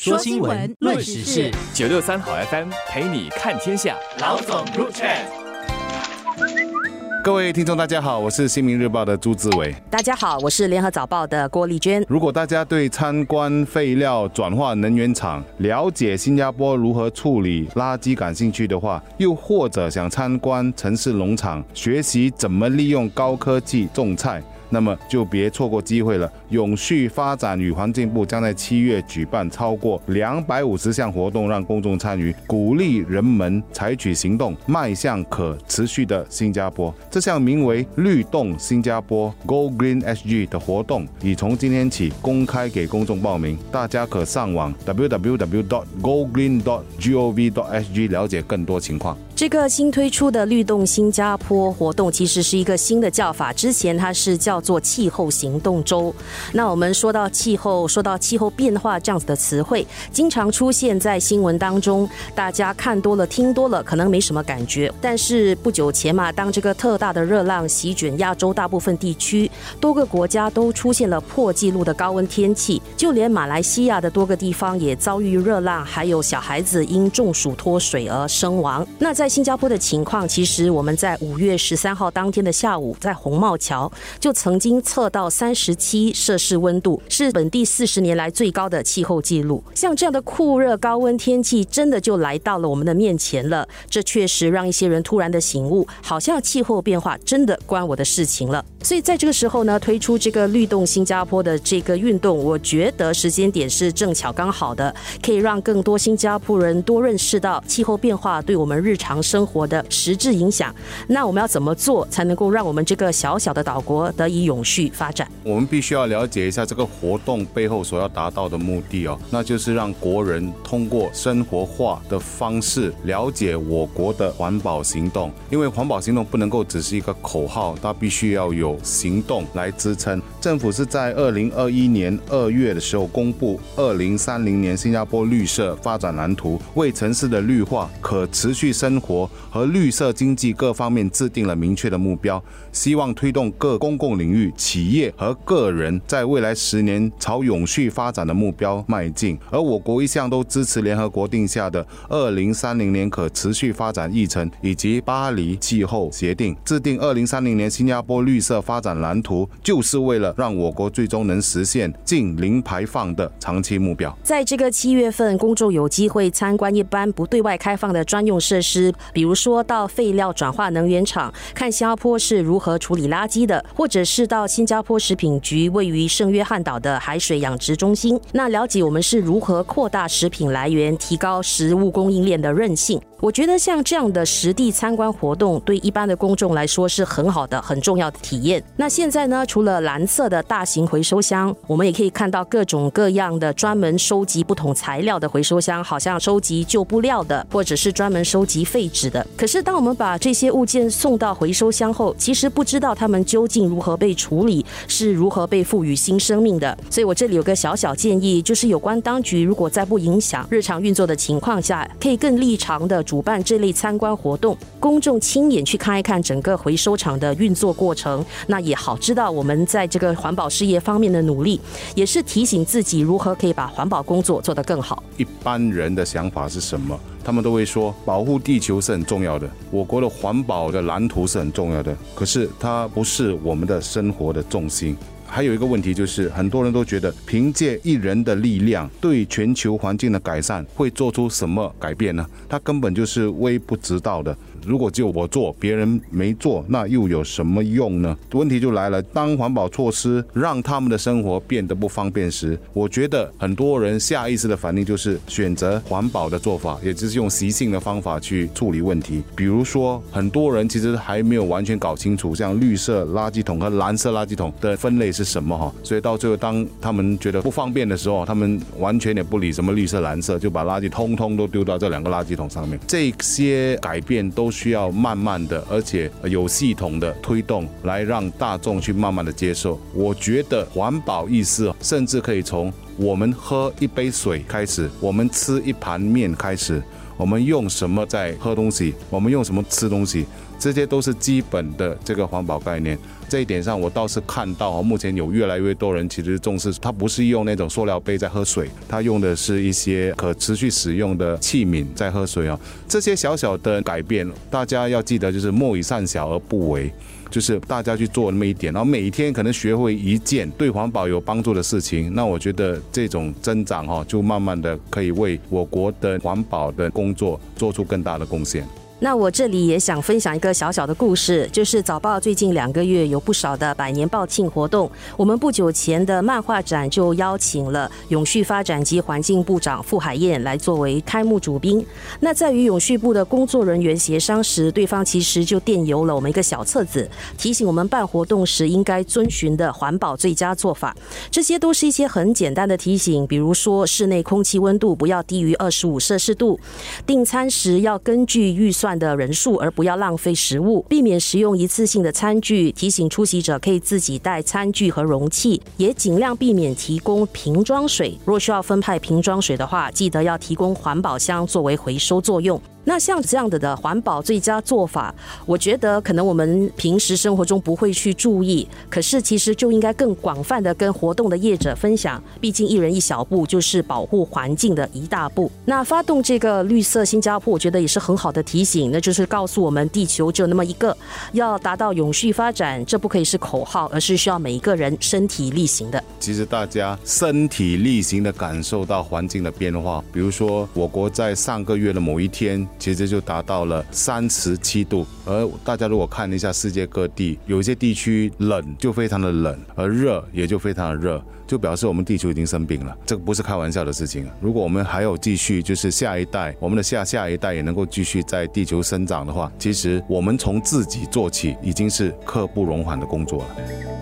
说新闻，论时事，九六三好 FM 陪你看天下。老总入场。各位听众，大家好，我是新民日报的朱志伟。大家好，我是联合早报的郭丽娟。如果大家对参观废料转化能源厂、了解新加坡如何处理垃圾感兴趣的话，又或者想参观城市农场，学习怎么利用高科技种菜。那么就别错过机会了。永续发展与环境部将在七月举办超过两百五十项活动，让公众参与，鼓励人们采取行动，迈向可持续的新加坡。这项名为“律动新加坡 ”（Go Green SG） 的活动已从今天起公开给公众报名，大家可上网 www.dot.gogreen.dot.gov.dot.sg 了解更多情况。这个新推出的“律动新加坡”活动其实是一个新的叫法，之前它是叫做“气候行动周”。那我们说到气候，说到气候变化这样子的词汇，经常出现在新闻当中，大家看多了、听多了，可能没什么感觉。但是不久前嘛，当这个特大的热浪席卷亚洲大部分地区，多个国家都出现了破纪录的高温天气，就连马来西亚的多个地方也遭遇热浪，还有小孩子因中暑脱水而身亡。那在新加坡的情况，其实我们在五月十三号当天的下午，在红帽桥就曾经测到三十七摄氏温度，是本地四十年来最高的气候记录。像这样的酷热高温天气，真的就来到了我们的面前了。这确实让一些人突然的醒悟，好像气候变化真的关我的事情了。所以在这个时候呢，推出这个律动新加坡的这个运动，我觉得时间点是正巧刚好的，可以让更多新加坡人多认识到气候变化对我们日常。生活的实质影响，那我们要怎么做才能够让我们这个小小的岛国得以永续发展？我们必须要了解一下这个活动背后所要达到的目的哦，那就是让国人通过生活化的方式了解我国的环保行动。因为环保行动不能够只是一个口号，它必须要有有行动来支撑。政府是在二零二一年二月的时候公布二零三零年新加坡绿色发展蓝图，为城市的绿化、可持续生活。活和绿色经济各方面制定了明确的目标，希望推动各公共领域、企业和个人在未来十年朝永续发展的目标迈进。而我国一向都支持联合国定下的二零三零年可持续发展议程以及巴黎气候协定，制定二零三零年新加坡绿色发展蓝图，就是为了让我国最终能实现近零排放的长期目标。在这个七月份，公众有机会参观一般不对外开放的专用设施。比如说到废料转化能源厂看新加坡是如何处理垃圾的，或者是到新加坡食品局位于圣约翰岛的海水养殖中心，那了解我们是如何扩大食品来源，提高食物供应链的韧性。我觉得像这样的实地参观活动，对一般的公众来说是很好的、很重要的体验。那现在呢，除了蓝色的大型回收箱，我们也可以看到各种各样的专门收集不同材料的回收箱，好像收集旧布料的，或者是专门收集废纸的。可是，当我们把这些物件送到回收箱后，其实不知道它们究竟如何被处理，是如何被赋予新生命的。所以我这里有个小小建议，就是有关当局如果在不影响日常运作的情况下，可以更立场的。主办这类参观活动，公众亲眼去看一看整个回收厂的运作过程，那也好知道我们在这个环保事业方面的努力，也是提醒自己如何可以把环保工作做得更好。一般人的想法是什么？他们都会说，保护地球是很重要的，我国的环保的蓝图是很重要的，可是它不是我们的生活的重心。还有一个问题就是，很多人都觉得凭借一人的力量对全球环境的改善会做出什么改变呢？他根本就是微不足道的。如果只有我做，别人没做，那又有什么用呢？问题就来了，当环保措施让他们的生活变得不方便时，我觉得很多人下意识的反应就是选择环保的做法，也就是用习性的方法去处理问题。比如说，很多人其实还没有完全搞清楚，像绿色垃圾桶和蓝色垃圾桶的分类是什么哈，所以到最后当他们觉得不方便的时候，他们完全也不理什么绿色蓝色，就把垃圾通通都丢到这两个垃圾桶上面。这些改变都。都需要慢慢的，而且有系统的推动，来让大众去慢慢的接受。我觉得环保意识甚至可以从我们喝一杯水开始，我们吃一盘面开始，我们用什么在喝东西，我们用什么吃东西。这些都是基本的这个环保概念。这一点上，我倒是看到，目前有越来越多人其实重视，他不是用那种塑料杯在喝水，他用的是一些可持续使用的器皿在喝水啊。这些小小的改变，大家要记得，就是莫以善小而不为，就是大家去做那么一点，然后每天可能学会一件对环保有帮助的事情，那我觉得这种增长哈，就慢慢的可以为我国的环保的工作做出更大的贡献。那我这里也想分享一个小小的故事，就是早报最近两个月有不少的百年报庆活动。我们不久前的漫画展就邀请了永续发展及环境部长傅海燕来作为开幕主宾。那在与永续部的工作人员协商时，对方其实就电邮了我们一个小册子，提醒我们办活动时应该遵循的环保最佳做法。这些都是一些很简单的提醒，比如说室内空气温度不要低于二十五摄氏度，订餐时要根据预算。的人数，而不要浪费食物，避免食用一次性的餐具。提醒出席者可以自己带餐具和容器，也尽量避免提供瓶装水。若需要分派瓶装水的话，记得要提供环保箱作为回收作用。那像这样的的环保最佳做法，我觉得可能我们平时生活中不会去注意，可是其实就应该更广泛的跟活动的业者分享。毕竟一人一小步就是保护环境的一大步。那发动这个绿色新加坡，我觉得也是很好的提醒，那就是告诉我们地球就那么一个，要达到永续发展，这不可以是口号，而是需要每一个人身体力行的。其实大家身体力行的感受到环境的变化，比如说我国在上个月的某一天。其实就达到了三十七度，而大家如果看一下世界各地，有一些地区冷就非常的冷，而热也就非常的热，就表示我们地球已经生病了。这个不是开玩笑的事情。如果我们还有继续，就是下一代，我们的下下一代也能够继续在地球生长的话，其实我们从自己做起，已经是刻不容缓的工作了。